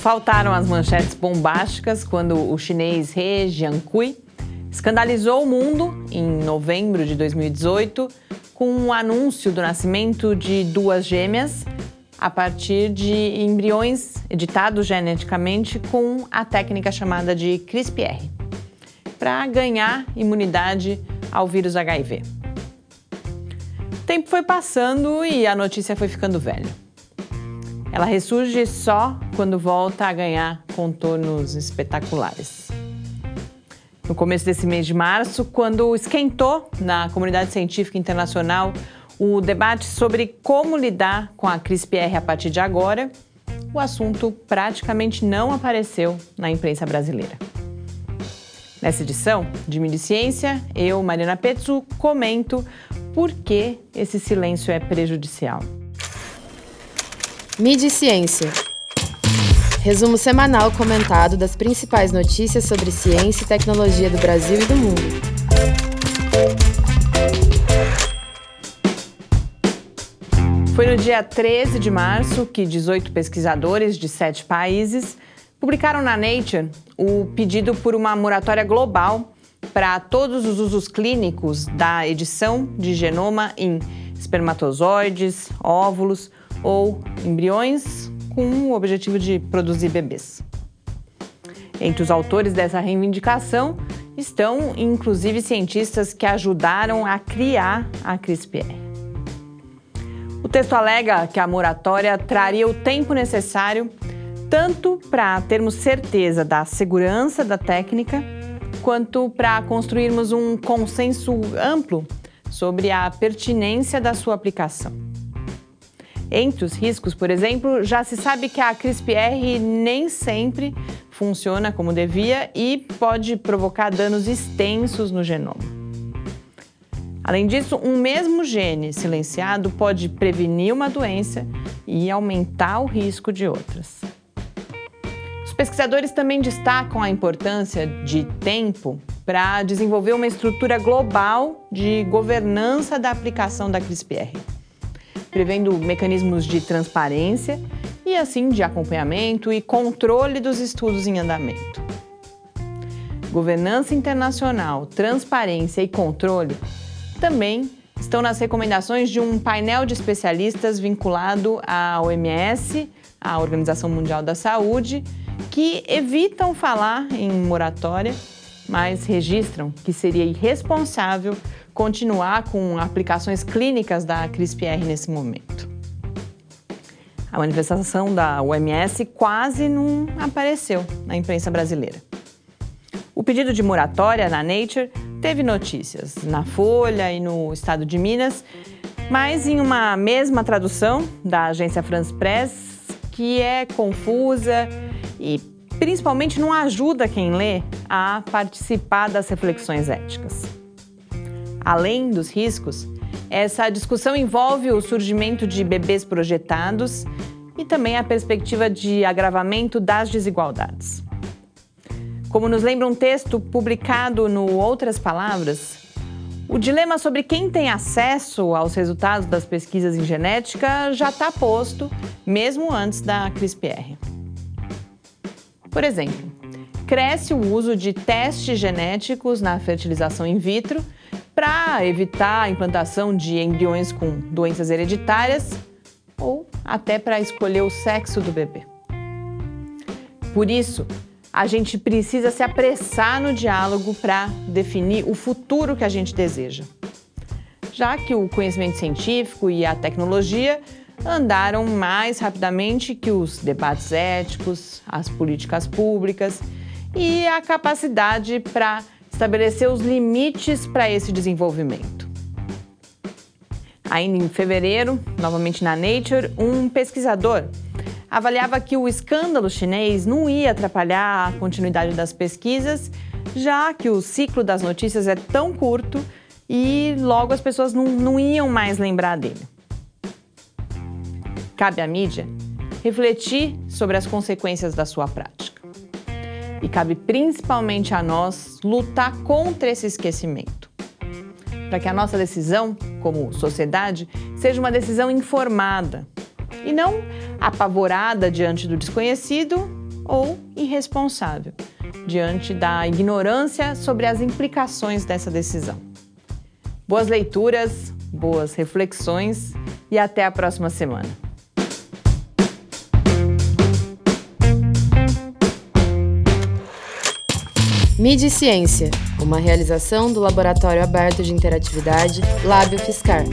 faltaram as manchetes bombásticas quando o chinês He Jiankui escandalizou o mundo em novembro de 2018 com um anúncio do nascimento de duas gêmeas a partir de embriões editados geneticamente com a técnica chamada de CRISPR, para ganhar imunidade ao vírus HIV. O tempo foi passando e a notícia foi ficando velha. Ela ressurge só quando volta a ganhar contornos espetaculares. No começo desse mês de março, quando esquentou na comunidade científica internacional o debate sobre como lidar com a CRISPR a partir de agora, o assunto praticamente não apareceu na imprensa brasileira. Nessa edição de Mídia Ciência, eu, Mariana Petzu, comento por que esse silêncio é prejudicial. Mídia Ciência. Resumo semanal comentado das principais notícias sobre ciência e tecnologia do Brasil e do mundo. Foi no dia 13 de março que 18 pesquisadores de sete países publicaram na Nature o pedido por uma moratória global para todos os usos clínicos da edição de genoma em espermatozoides, óvulos ou embriões com o objetivo de produzir bebês. Entre os autores dessa reivindicação estão, inclusive, cientistas que ajudaram a criar a CRISPR. O texto alega que a moratória traria o tempo necessário tanto para termos certeza da segurança da técnica, quanto para construirmos um consenso amplo sobre a pertinência da sua aplicação. Entre os riscos, por exemplo, já se sabe que a CRISPR nem sempre funciona como devia e pode provocar danos extensos no genoma. Além disso, um mesmo gene silenciado pode prevenir uma doença e aumentar o risco de outras. Os pesquisadores também destacam a importância de tempo para desenvolver uma estrutura global de governança da aplicação da CRISPR, prevendo mecanismos de transparência e, assim, de acompanhamento e controle dos estudos em andamento. Governança internacional, transparência e controle também estão nas recomendações de um painel de especialistas vinculado à OMS, à Organização Mundial da Saúde, que evitam falar em moratória, mas registram que seria irresponsável continuar com aplicações clínicas da CRISPR nesse momento. A manifestação da OMS quase não apareceu na imprensa brasileira. O pedido de moratória na Nature teve notícias na Folha e no estado de Minas, mas em uma mesma tradução da agência France Press, que é confusa e principalmente não ajuda quem lê a participar das reflexões éticas. Além dos riscos, essa discussão envolve o surgimento de bebês projetados e também a perspectiva de agravamento das desigualdades. Como nos lembra um texto publicado no Outras Palavras, o dilema sobre quem tem acesso aos resultados das pesquisas em genética já está posto, mesmo antes da CRISPR. Por exemplo, cresce o uso de testes genéticos na fertilização in vitro para evitar a implantação de embriões com doenças hereditárias ou até para escolher o sexo do bebê. Por isso, a gente precisa se apressar no diálogo para definir o futuro que a gente deseja. Já que o conhecimento científico e a tecnologia andaram mais rapidamente que os debates éticos, as políticas públicas e a capacidade para estabelecer os limites para esse desenvolvimento. Ainda em fevereiro, novamente na Nature, um pesquisador avaliava que o escândalo chinês não ia atrapalhar a continuidade das pesquisas, já que o ciclo das notícias é tão curto e logo as pessoas não, não iam mais lembrar dele. Cabe à mídia refletir sobre as consequências da sua prática. E cabe principalmente a nós lutar contra esse esquecimento. Para que a nossa decisão, como sociedade, seja uma decisão informada, e não apavorada diante do desconhecido ou irresponsável, diante da ignorância sobre as implicações dessa decisão. Boas leituras, boas reflexões e até a próxima semana. Mídia e Ciência, uma realização do Laboratório Aberto de Interatividade Lábio Fiscar.